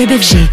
Club FG.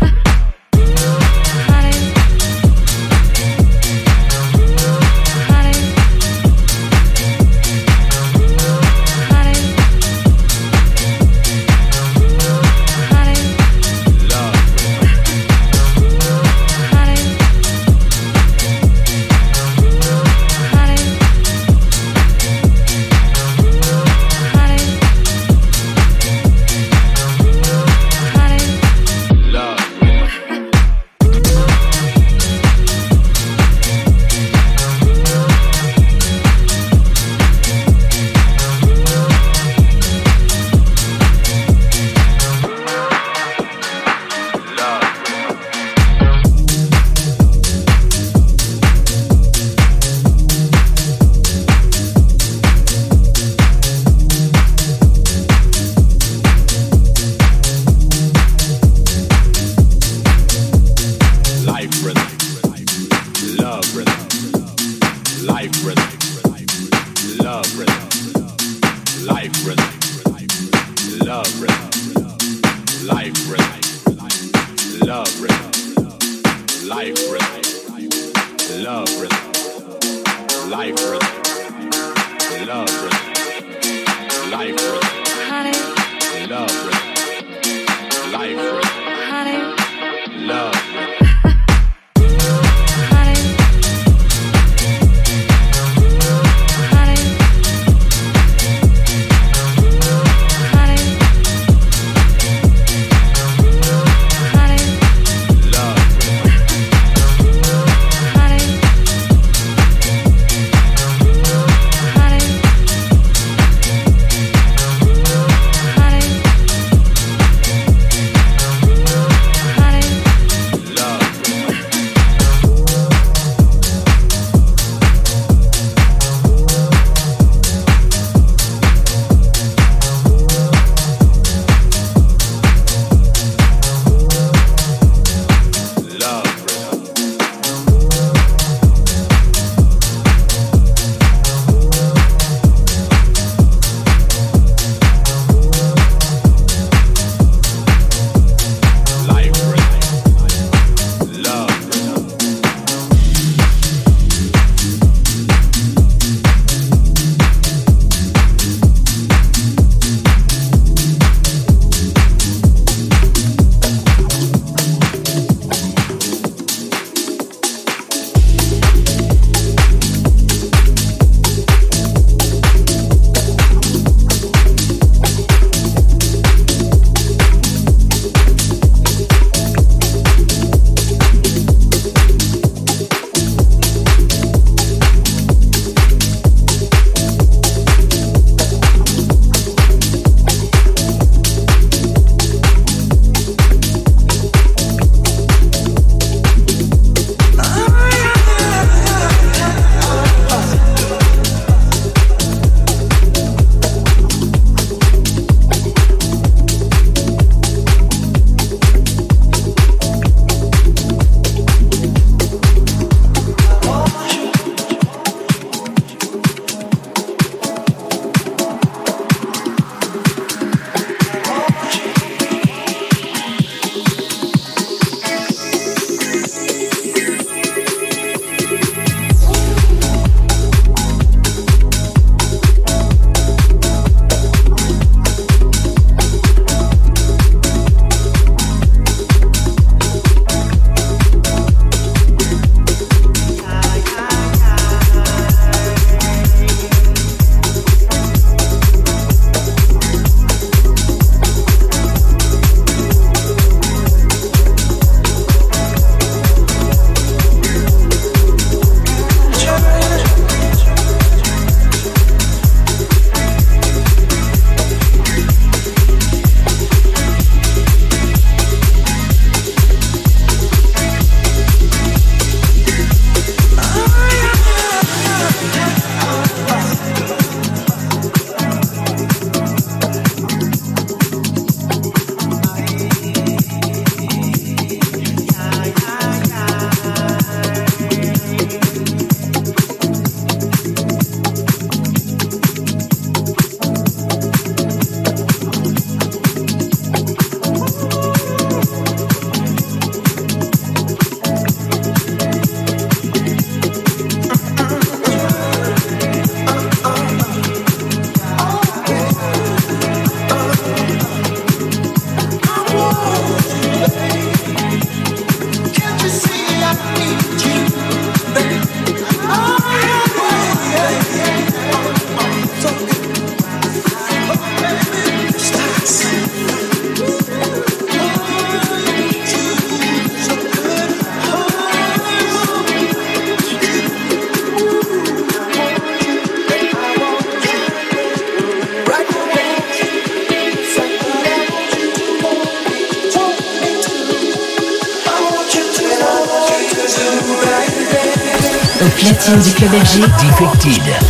Defected.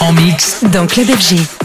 En mix. Dans Club FG.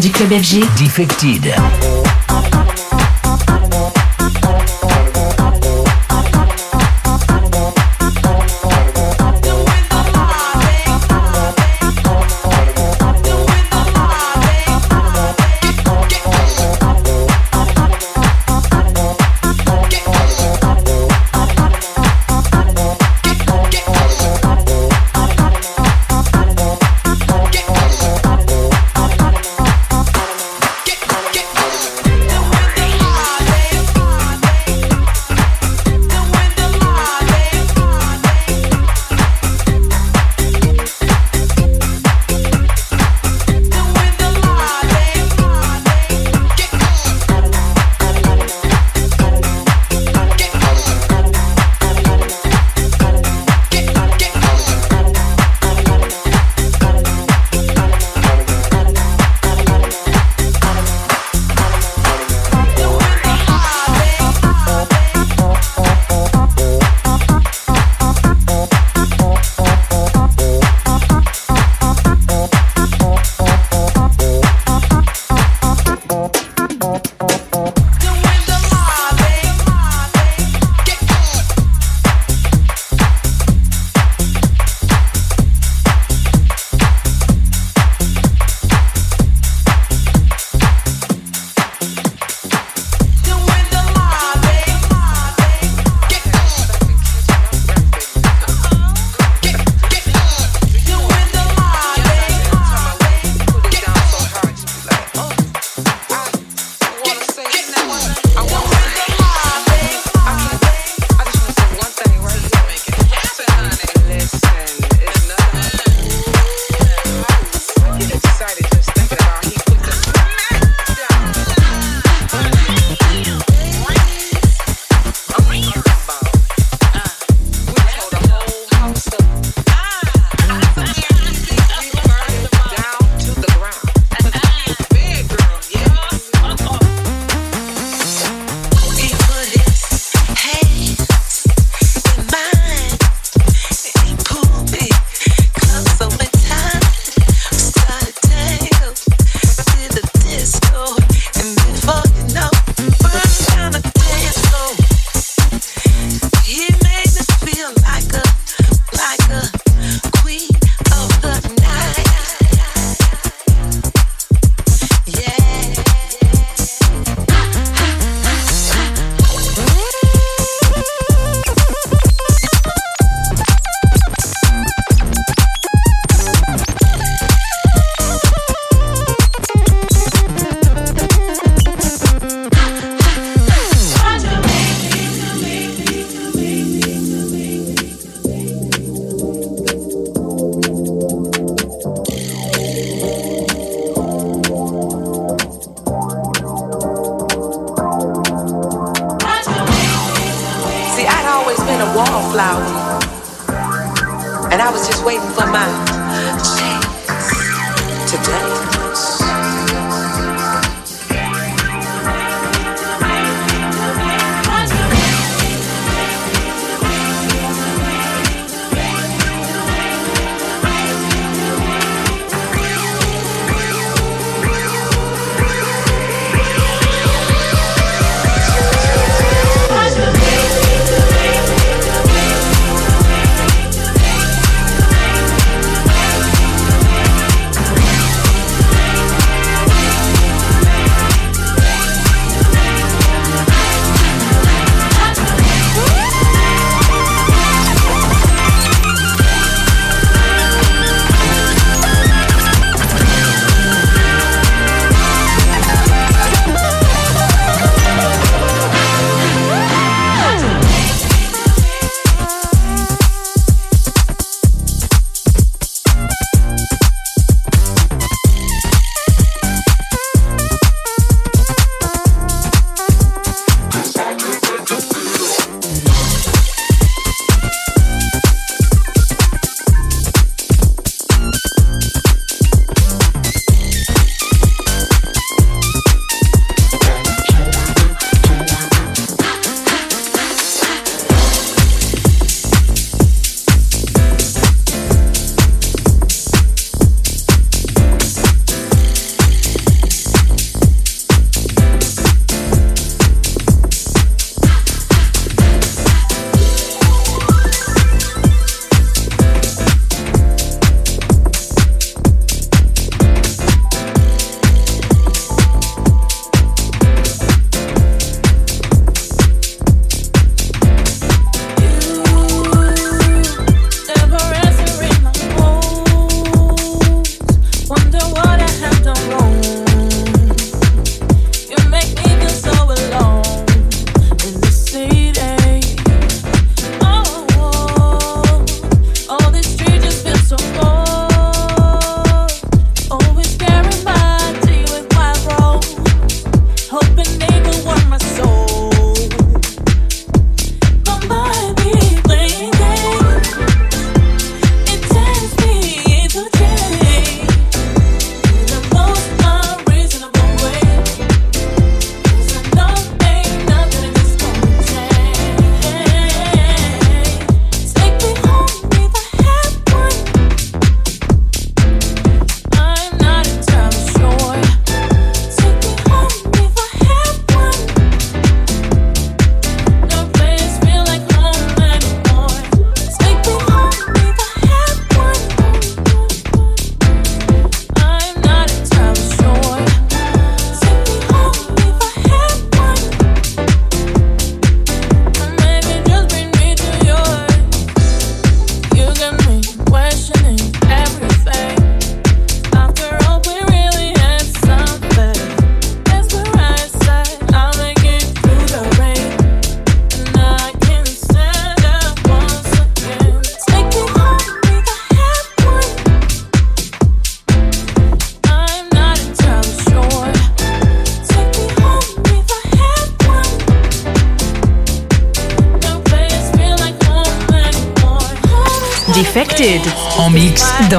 Du club FG. Defected.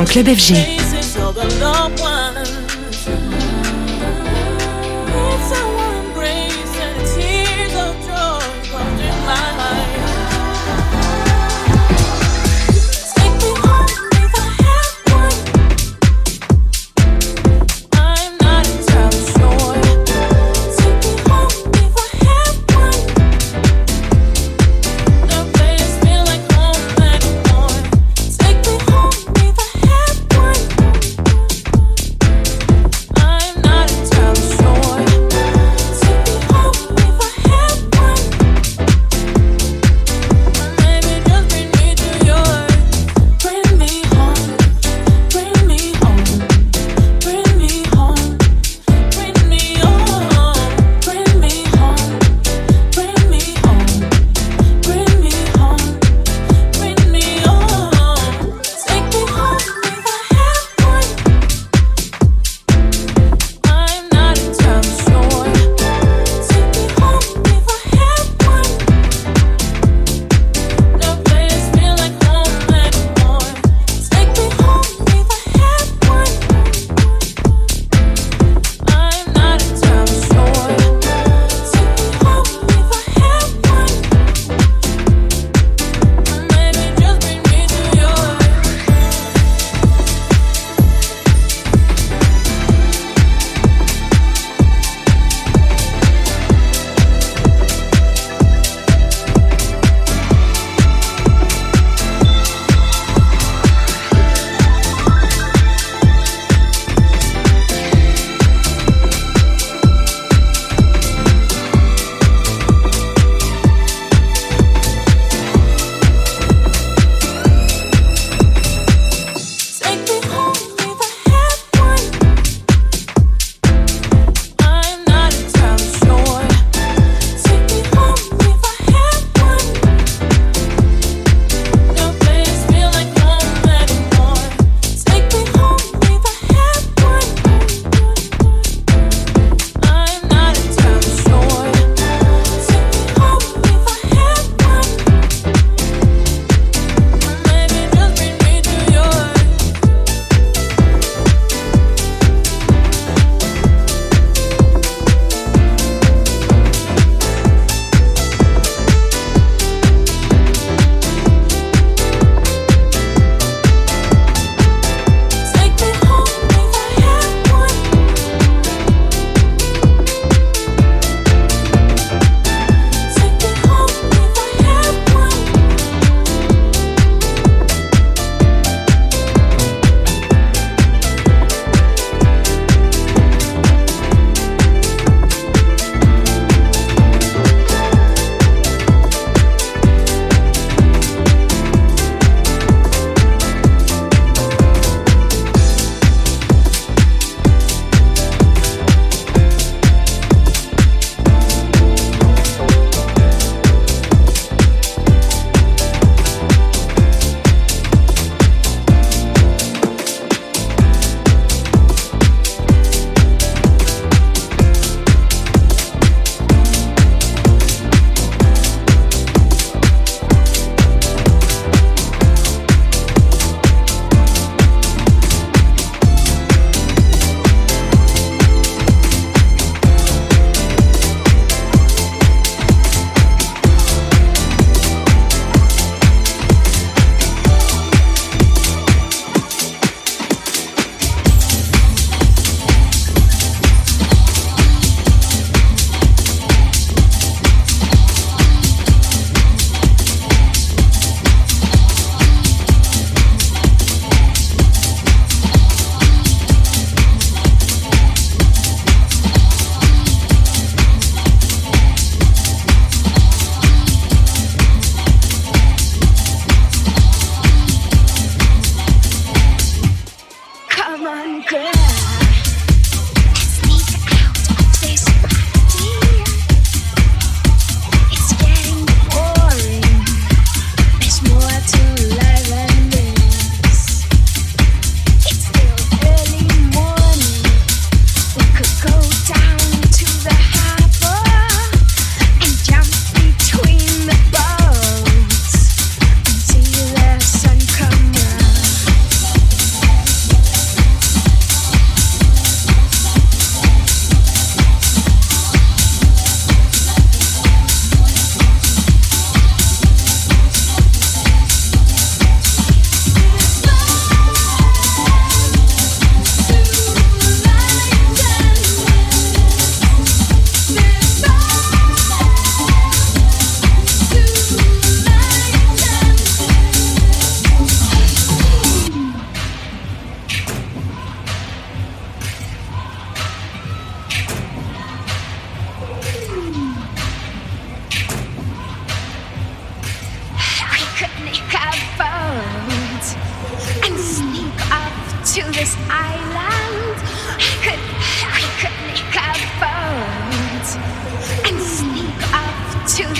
Club FG.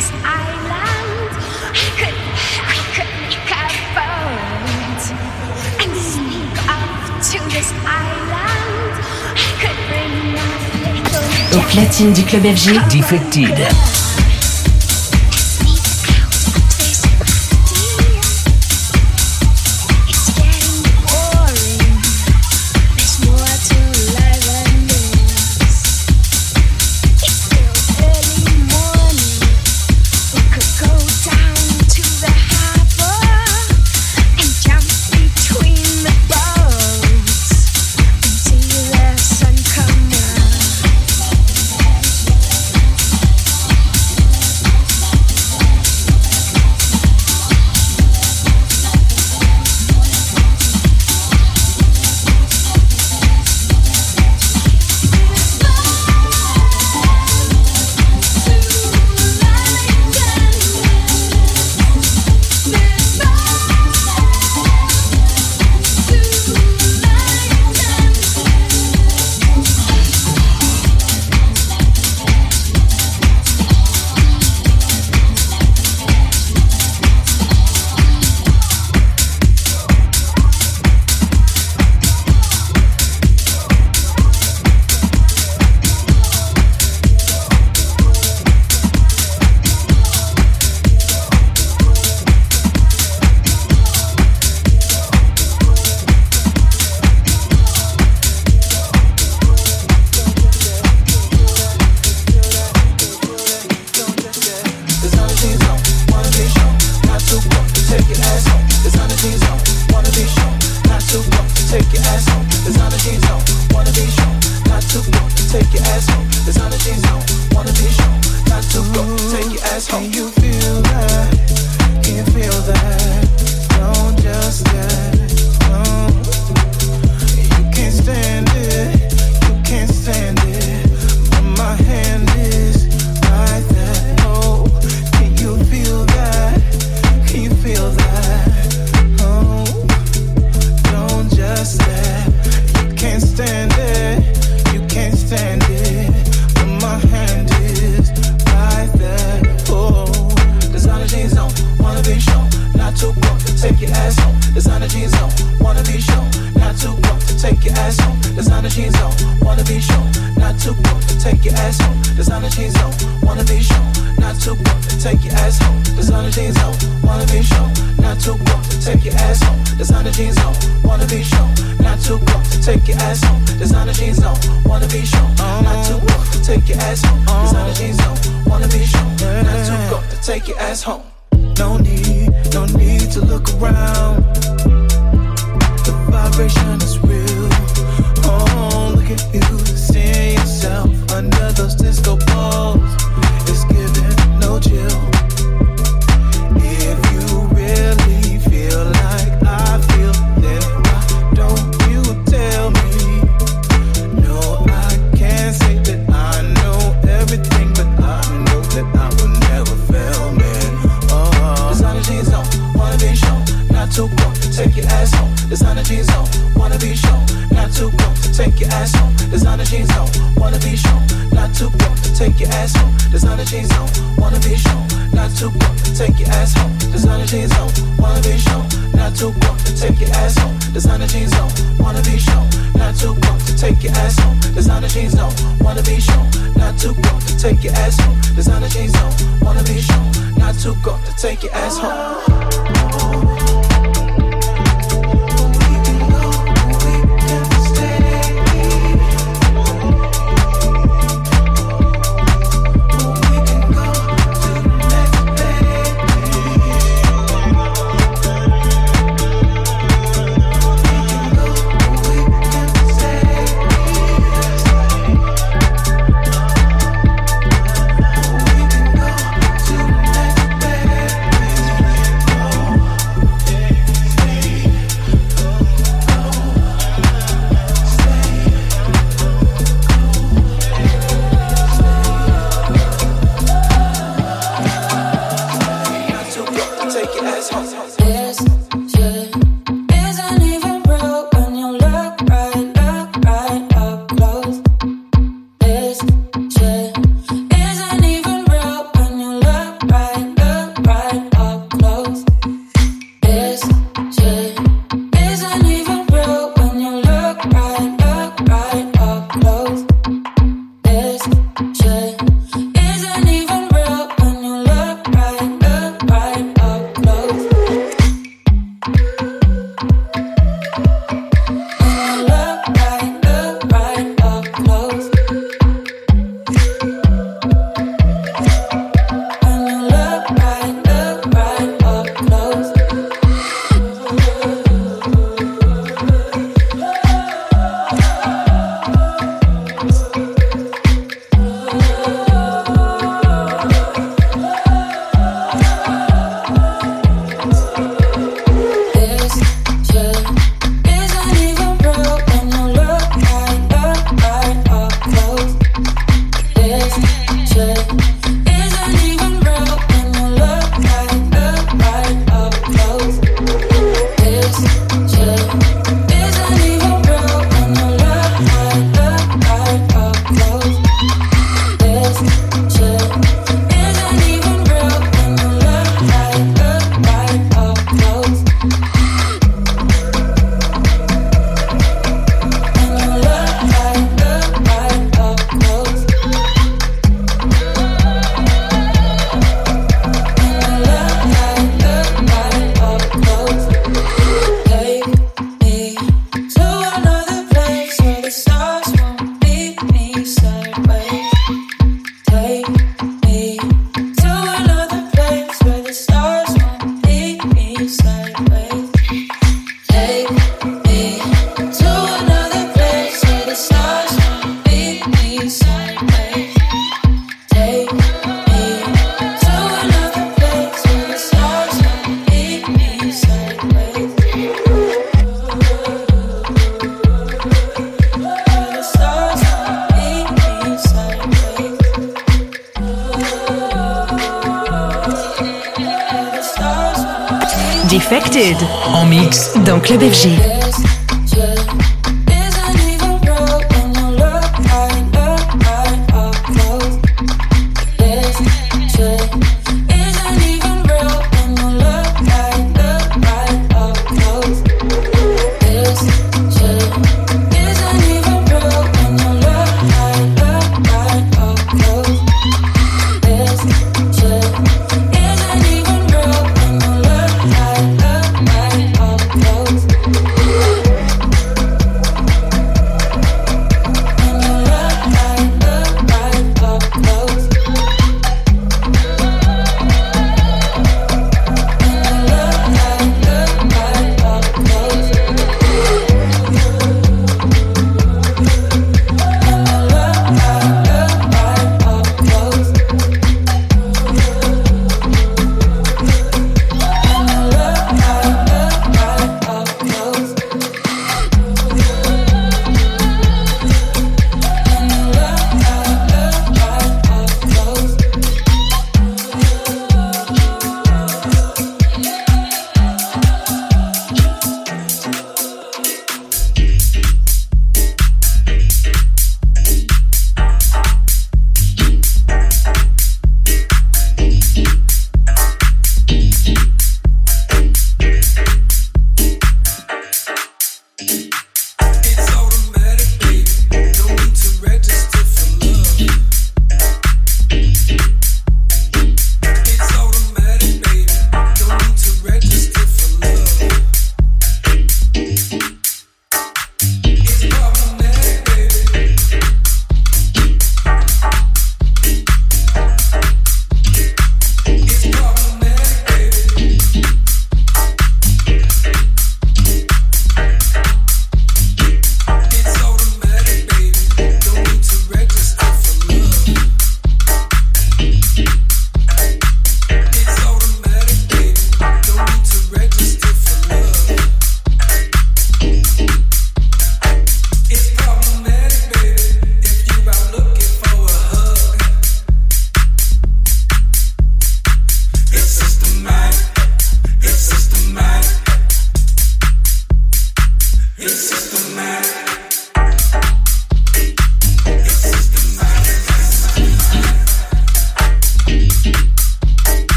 this I could, make a and sneak to this island. Au platine du club FG, Defected. take your ass home. Wanna be shown. Not take your ass home. Wanna be shown. Not take your ass home. Wanna be shown. Not take your ass home. Can you feel that? Can you feel that? Don't just. Uh-huh. Take your ass home. Uh-huh. Designer jeans on, wanna be shown. Not too cool to take your ass home. Designer jeans on, wanna be shown. Not too cool to take your ass home. wanna be shown, not too broke to take your ass home. Designer jeans on, wanna be shown, not too broke to take your ass home. Designer jeans on, wanna be shown, not too broke to take your ass home. Designer jeans on, wanna be shown, not too broke to take your ass home. Designer jeans on, wanna be shown, not too broke to take your ass home. Designer jeans on, wanna be shown, not too broke to take your ass home.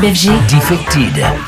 Club. Defected.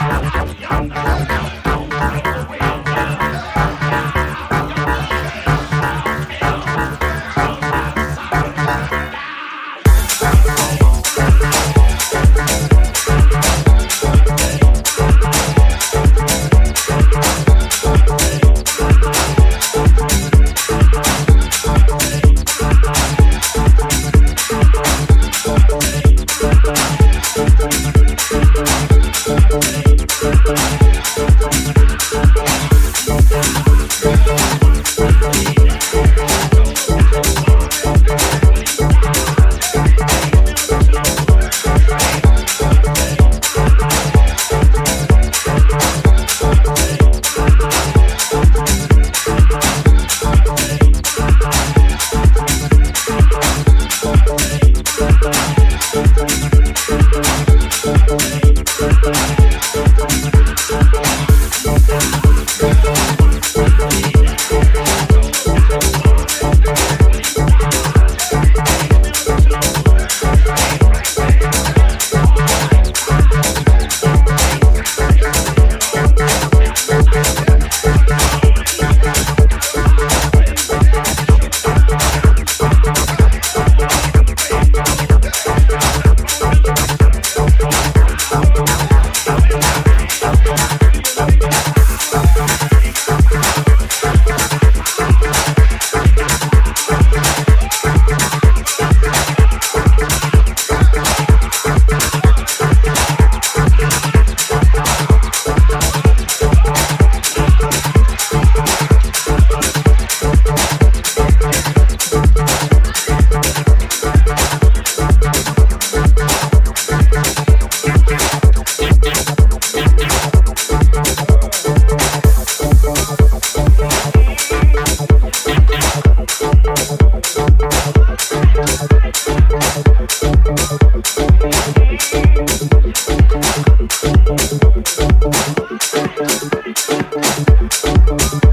Thank you.